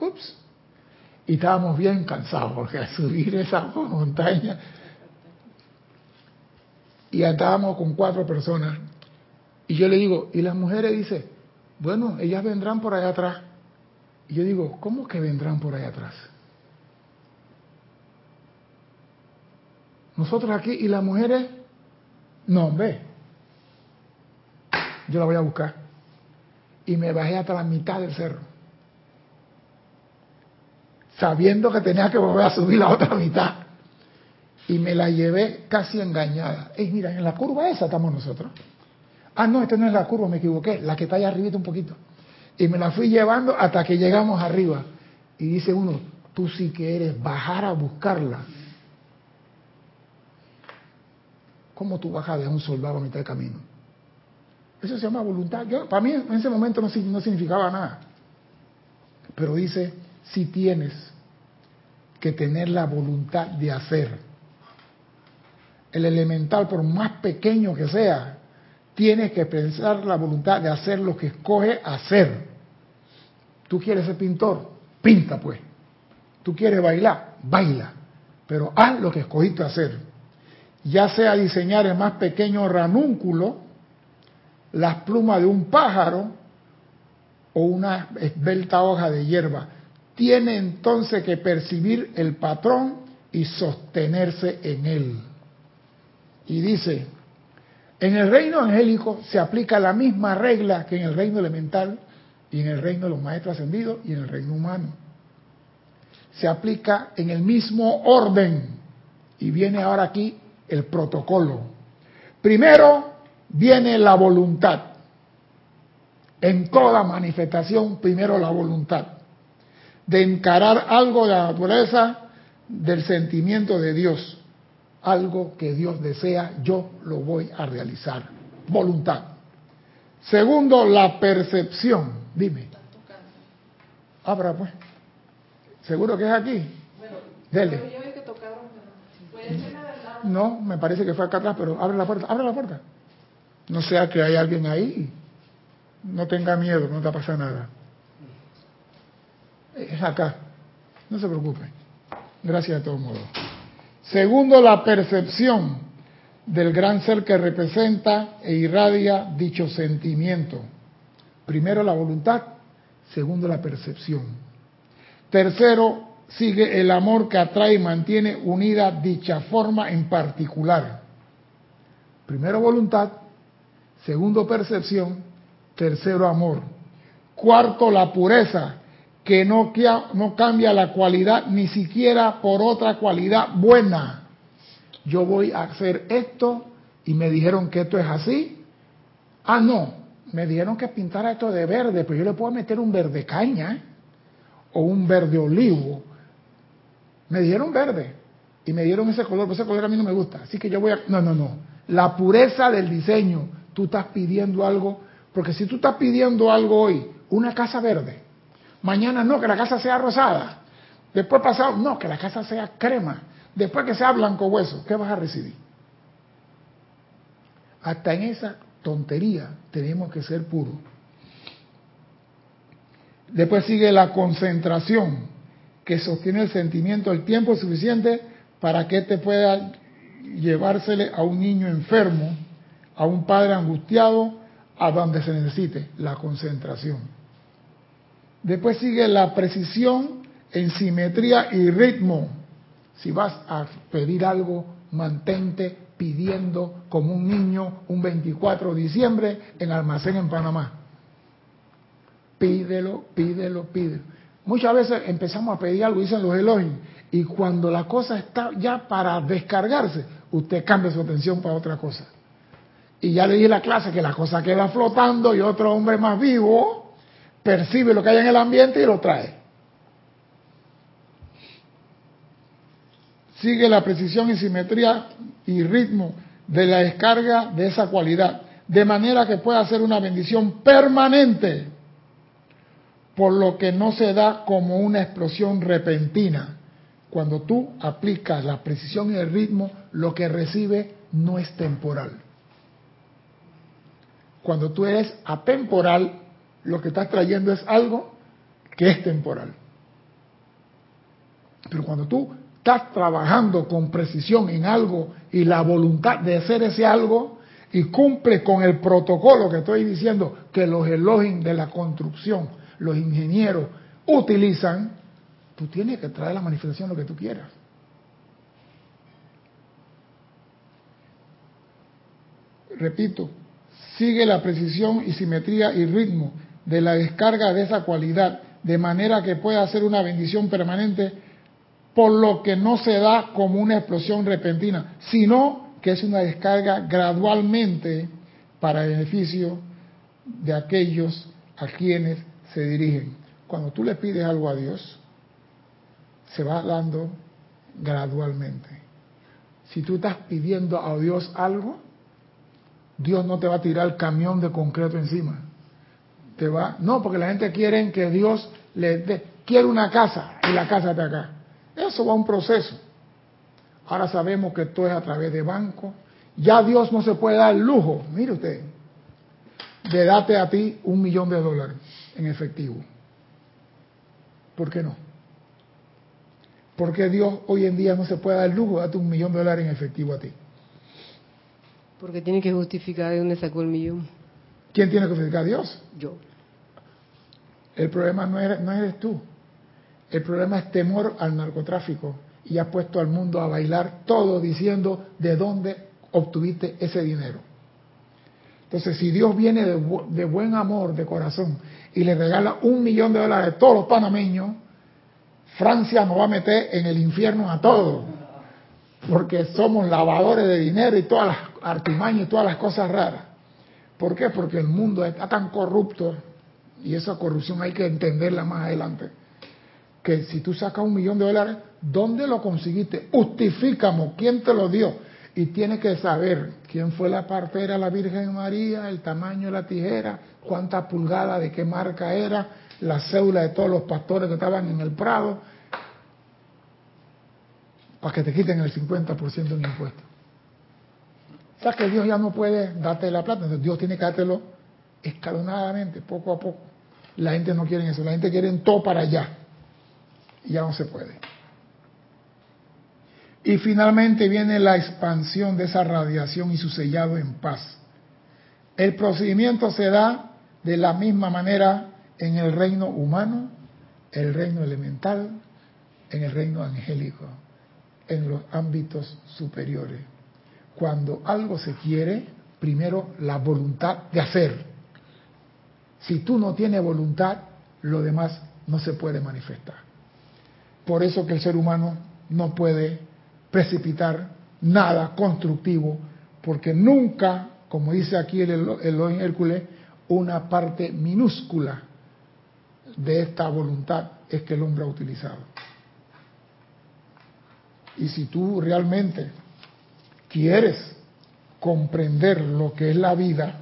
ups, y estábamos bien cansados porque al subir esa montaña y estábamos con cuatro personas y yo le digo, y las mujeres dice, bueno, ellas vendrán por allá atrás. Y yo digo, ¿cómo que vendrán por allá atrás? Nosotros aquí y las mujeres, no, ve. Yo la voy a buscar. Y me bajé hasta la mitad del cerro. Sabiendo que tenía que volver a subir la otra mitad. Y me la llevé casi engañada. Ey, mira, en la curva esa estamos nosotros. Ah, no, esta no es la curva, me equivoqué. La que está allá arribita un poquito. Y me la fui llevando hasta que llegamos arriba. Y dice uno, tú sí que eres bajar a buscarla. ¿Cómo tú bajas de un soldado a mitad de camino? Eso se llama voluntad. para mí en ese momento no, no significaba nada. Pero dice, si tienes que tener la voluntad de hacer. El elemental, por más pequeño que sea, tienes que pensar la voluntad de hacer lo que escoge hacer. Tú quieres ser pintor, pinta pues. Tú quieres bailar, baila. Pero haz lo que escogiste hacer ya sea diseñar el más pequeño ranúnculo, las plumas de un pájaro o una esbelta hoja de hierba. Tiene entonces que percibir el patrón y sostenerse en él. Y dice, en el reino angélico se aplica la misma regla que en el reino elemental y en el reino de los maestros ascendidos y en el reino humano. Se aplica en el mismo orden. Y viene ahora aquí el protocolo. Primero viene la voluntad. En toda manifestación, primero la voluntad. De encarar algo de la naturaleza del sentimiento de Dios. Algo que Dios desea, yo lo voy a realizar. Voluntad. Segundo, la percepción. Dime. Abra pues. ¿Seguro que es aquí? Dele. no, me parece que fue acá atrás, pero abre la puerta, abre la puerta. No sea que hay alguien ahí. No tenga miedo, no te pasa nada. Es acá. No se preocupe. Gracias de todos modos. Segundo, la percepción del gran ser que representa e irradia dicho sentimiento. Primero la voluntad, segundo la percepción. Tercero, sigue el amor que atrae y mantiene unida dicha forma en particular. Primero voluntad, segundo percepción, tercero amor. Cuarto la pureza, que no, no cambia la cualidad ni siquiera por otra cualidad buena. Yo voy a hacer esto y me dijeron que esto es así. Ah, no, me dijeron que pintara esto de verde, pero yo le puedo meter un verde caña o un verde olivo. Me dijeron verde y me dieron ese color, pero ese color a mí no me gusta. Así que yo voy a... No, no, no. La pureza del diseño. Tú estás pidiendo algo, porque si tú estás pidiendo algo hoy, una casa verde, Mañana no, que la casa sea rosada. Después pasado, no, que la casa sea crema. Después que sea blanco hueso, ¿qué vas a recibir? Hasta en esa tontería tenemos que ser puros. Después sigue la concentración, que sostiene el sentimiento el tiempo suficiente para que te pueda llevársele a un niño enfermo, a un padre angustiado, a donde se necesite, la concentración. Después sigue la precisión en simetría y ritmo. Si vas a pedir algo, mantente pidiendo como un niño un 24 de diciembre en almacén en Panamá. Pídelo, pídelo, pídelo. Muchas veces empezamos a pedir algo, dicen los elogios, y cuando la cosa está ya para descargarse, usted cambia su atención para otra cosa. Y ya le a la clase que la cosa queda flotando y otro hombre más vivo percibe lo que hay en el ambiente y lo trae. Sigue la precisión y simetría y ritmo de la descarga de esa cualidad, de manera que pueda ser una bendición permanente, por lo que no se da como una explosión repentina. Cuando tú aplicas la precisión y el ritmo, lo que recibe no es temporal. Cuando tú eres atemporal, lo que estás trayendo es algo que es temporal. Pero cuando tú estás trabajando con precisión en algo y la voluntad de hacer ese algo y cumple con el protocolo que estoy diciendo que los elogios de la construcción, los ingenieros utilizan, tú tienes que traer la manifestación lo que tú quieras. Repito, sigue la precisión y simetría y ritmo de la descarga de esa cualidad, de manera que pueda ser una bendición permanente, por lo que no se da como una explosión repentina, sino que es una descarga gradualmente para beneficio de aquellos a quienes se dirigen. Cuando tú le pides algo a Dios, se va dando gradualmente. Si tú estás pidiendo a Dios algo, Dios no te va a tirar el camión de concreto encima te va. No, porque la gente quiere que Dios le dé, quiere una casa y la casa está acá. Eso va a un proceso. Ahora sabemos que todo es a través de banco. Ya Dios no se puede dar lujo, mire usted, de darte a ti un millón de dólares en efectivo. ¿Por qué no? ¿Por qué Dios hoy en día no se puede dar lujo de darte un millón de dólares en efectivo a ti? Porque tiene que justificar de dónde sacó el millón. ¿Quién tiene que justificar a Dios? Yo. El problema no eres, no eres tú. El problema es temor al narcotráfico y ha puesto al mundo a bailar todo diciendo de dónde obtuviste ese dinero. Entonces, si Dios viene de, de, buen amor, de corazón, y le regala un millón de dólares a todos los panameños, Francia nos va a meter en el infierno a todos, porque somos lavadores de dinero y todas las artimañas y todas las cosas raras. ¿Por qué? Porque el mundo está tan corrupto y esa corrupción hay que entenderla más adelante. Que si tú sacas un millón de dólares, ¿dónde lo conseguiste? Justifícame, ¿quién te lo dio? Y tienes que saber quién fue la partera, la Virgen María, el tamaño de la tijera, cuántas pulgadas, de qué marca era, la cédula de todos los pastores que estaban en el Prado, para que te quiten el 50% de impuesto. Que Dios ya no puede darte la plata, entonces Dios tiene que dártelo escalonadamente, poco a poco. La gente no quiere eso, la gente quiere todo para allá. Y ya no se puede. Y finalmente viene la expansión de esa radiación y su sellado en paz. El procedimiento se da de la misma manera en el reino humano, el reino elemental, en el reino angélico, en los ámbitos superiores. Cuando algo se quiere, primero la voluntad de hacer. Si tú no tienes voluntad, lo demás no se puede manifestar. Por eso que el ser humano no puede precipitar nada constructivo, porque nunca, como dice aquí el Elohim Hércules, una parte minúscula de esta voluntad es que el hombre ha utilizado. Y si tú realmente quieres comprender lo que es la vida,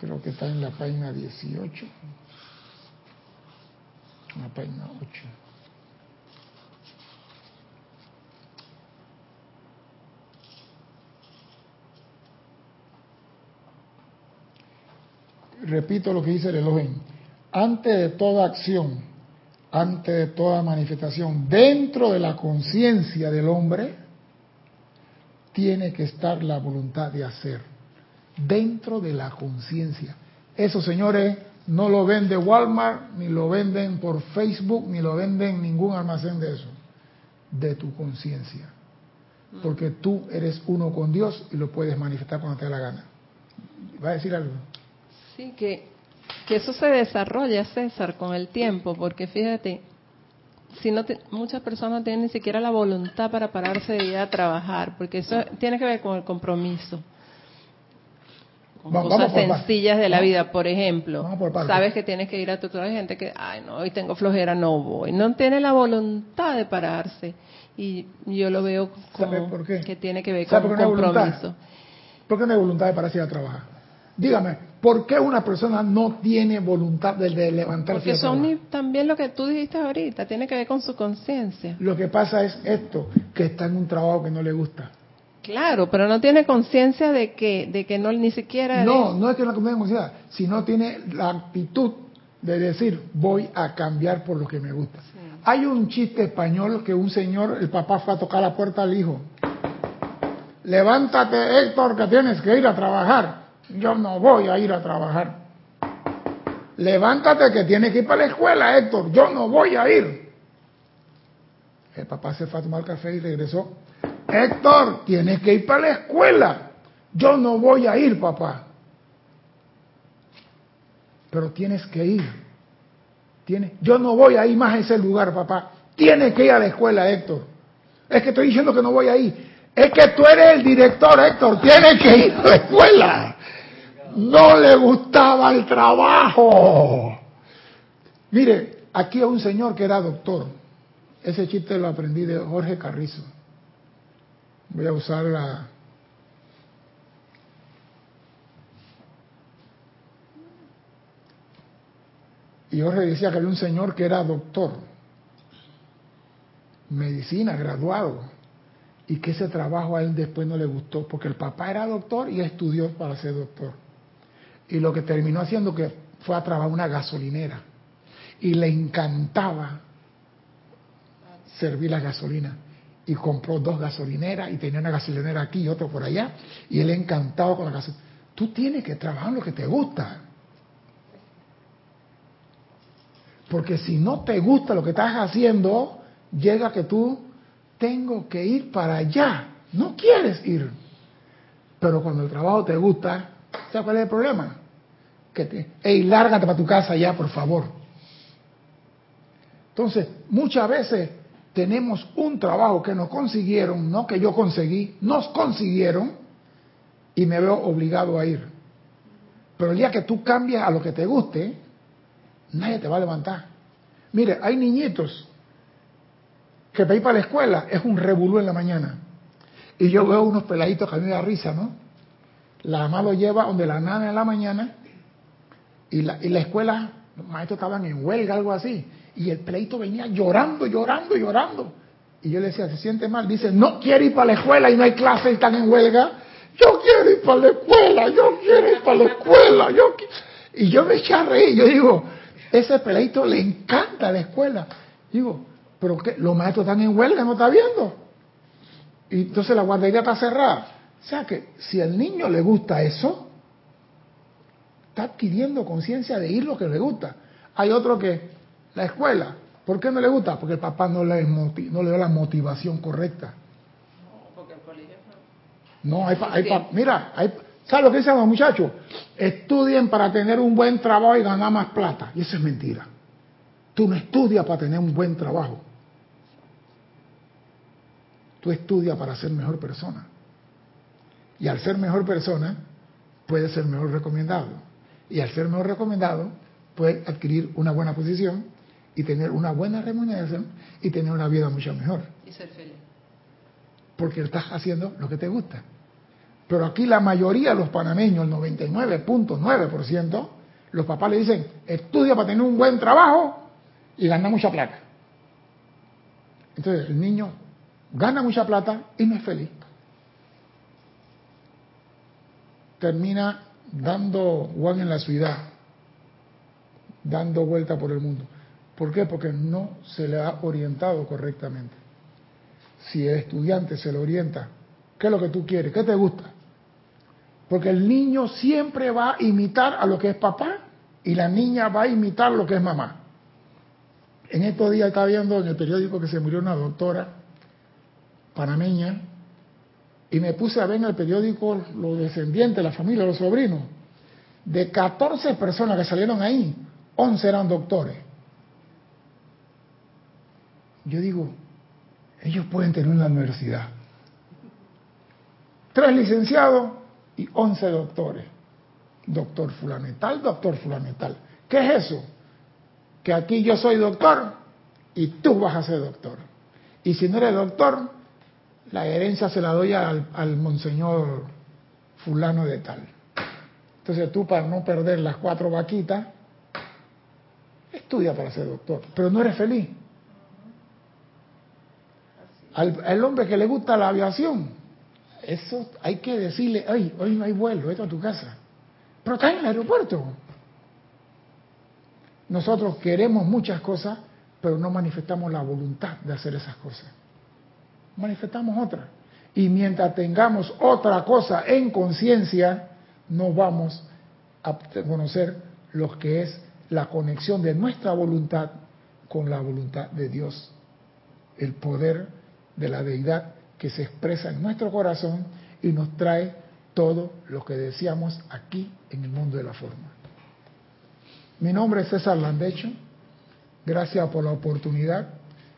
creo que está en la página 18, la página 8. Repito lo que dice el Elohim. Antes de toda acción, antes de toda manifestación, dentro de la conciencia del hombre, tiene que estar la voluntad de hacer. Dentro de la conciencia. Eso, señores, no lo vende Walmart, ni lo venden por Facebook, ni lo venden ningún almacén de eso. De tu conciencia. Porque tú eres uno con Dios y lo puedes manifestar cuando te dé la gana. ¿Va a decir algo? Sí, que que eso se desarrolla, César, con el tiempo, porque fíjate, si no muchas personas no tienen ni siquiera la voluntad para pararse de ir a trabajar, porque eso tiene que ver con el compromiso. Con cosas sencillas de la vida, por ejemplo, sabes que tienes que ir a tu trabajo, hay gente que, ay, no, hoy tengo flojera, no voy. No tiene la voluntad de pararse. Y yo lo veo como que tiene que ver con el compromiso. ¿Por qué no hay voluntad de pararse a trabajar? Dígame, ¿Por qué una persona no tiene voluntad de, levantarse? Porque son también lo que tú dijiste ahorita, tiene que ver con su conciencia. Lo que pasa es esto, que está en un trabajo que no le gusta. Claro, pero no tiene conciencia de que, de que no ni siquiera... No, no es que no tenga conciencia, sino tiene la actitud de decir, voy a cambiar por lo que me gusta. Hay un chiste español que un señor, el papá fue a tocar la puerta al hijo. Levántate, Héctor, que tienes que ir a trabajar yo no voy a ir a trabajar. Levántate que tienes que ir para la escuela, Héctor, yo no voy a ir. El papá se fue a tomar café y regresó. Héctor, tienes que ir para la escuela. Yo no voy a ir, papá. Pero tienes que ir. Tienes, yo no voy a ir más a ese lugar, papá. Tienes que ir a la escuela, Héctor. Es que estoy diciendo que no voy a ir. Es que tú eres el director, Héctor. Tienes que ir a la escuela no le gustaba el trabajo. Mire, aquí hay un señor que era doctor. Ese chiste lo aprendí de Jorge Carrizo. Voy a usar la... Y Jorge decía que había un señor que era doctor, medicina, graduado, y que ese trabajo a él después no le gustó, porque el papá era doctor y estudió para ser doctor. Y lo que terminó haciendo que fue a trabajar una gasolinera. Y le encantaba servir la gasolina. Y compró dos gasolineras y tenía una gasolinera aquí y otra por allá. Y él encantado con la gasolina. Tú tienes que trabajar en lo que te gusta. Porque si no te gusta lo que estás haciendo, llega que tú tengo que ir para allá. No quieres ir. Pero cuando el trabajo te gusta, ¿Sabes cuál es el problema? Que te, ey, lárgate para tu casa ya, por favor. Entonces, muchas veces tenemos un trabajo que nos consiguieron, no que yo conseguí, nos consiguieron y me veo obligado a ir. Pero el día que tú cambias a lo que te guste, nadie te va a levantar. Mire, hay niñitos que para ir para la escuela es un revolú en la mañana. Y yo veo unos peladitos que a mí me da risa, ¿no? La mamá lo lleva donde la nana en la mañana y la, y la escuela, los maestros estaban en huelga, algo así. Y el pleito venía llorando, llorando, llorando. Y yo le decía, ¿se siente mal? Dice, no quiere ir para la escuela y no hay clase y están en huelga. yo quiero ir para la escuela, yo quiero ir para la escuela, yo Y yo me eché a reír, yo digo, ese peladito le encanta la escuela. Digo, pero que los maestros están en huelga, ¿no está viendo? Y entonces la guardería está cerrada. O sea que si al niño le gusta eso, está adquiriendo conciencia de ir lo que le gusta. Hay otro que, la escuela, ¿por qué no le gusta? Porque el papá no le, no le da la motivación correcta. No, porque el colegio no. No, hay, hay mira, hay, ¿sabes lo que dicen los muchachos? Estudien para tener un buen trabajo y ganar más plata. Y eso es mentira. Tú no estudias para tener un buen trabajo. Tú estudias para ser mejor persona. Y al ser mejor persona, puede ser mejor recomendado. Y al ser mejor recomendado, puede adquirir una buena posición y tener una buena remuneración y tener una vida mucho mejor. Y ser feliz. Porque estás haciendo lo que te gusta. Pero aquí la mayoría de los panameños, el 99.9%, los papás le dicen, estudia para tener un buen trabajo y gana mucha plata. Entonces el niño gana mucha plata y no es feliz. Termina dando Juan en la ciudad, dando vuelta por el mundo. ¿Por qué? Porque no se le ha orientado correctamente. Si el estudiante se le orienta, ¿qué es lo que tú quieres? ¿Qué te gusta? Porque el niño siempre va a imitar a lo que es papá y la niña va a imitar lo que es mamá. En estos días estaba viendo en el periódico que se murió una doctora panameña, y me puse a ver en el periódico los descendientes, la familia, los sobrinos. De 14 personas que salieron ahí, 11 eran doctores. Yo digo, ellos pueden tener una universidad. Tres licenciados y 11 doctores. Doctor fulanetal, doctor fulanetal. ¿Qué es eso? Que aquí yo soy doctor y tú vas a ser doctor. Y si no eres doctor, la herencia se la doy al, monseñor fulano de tal. Entonces tú para no perder las cuatro vaquitas, estudia para ser doctor, pero no eres feliz. Al, hombre que le gusta la aviación, eso hay que decirle, ay, hoy no hay vuelo, esto a tu casa. Pero está en el aeropuerto. Nosotros queremos muchas cosas, pero no manifestamos la voluntad de hacer esas cosas manifestamos otra. Y mientras tengamos otra cosa en conciencia, no vamos a conocer lo que es la conexión de nuestra voluntad con la voluntad de Dios, el poder de la deidad que se expresa en nuestro corazón y nos trae todo lo que deseamos aquí en el mundo de la forma. Mi nombre es César Landecho, gracias por la oportunidad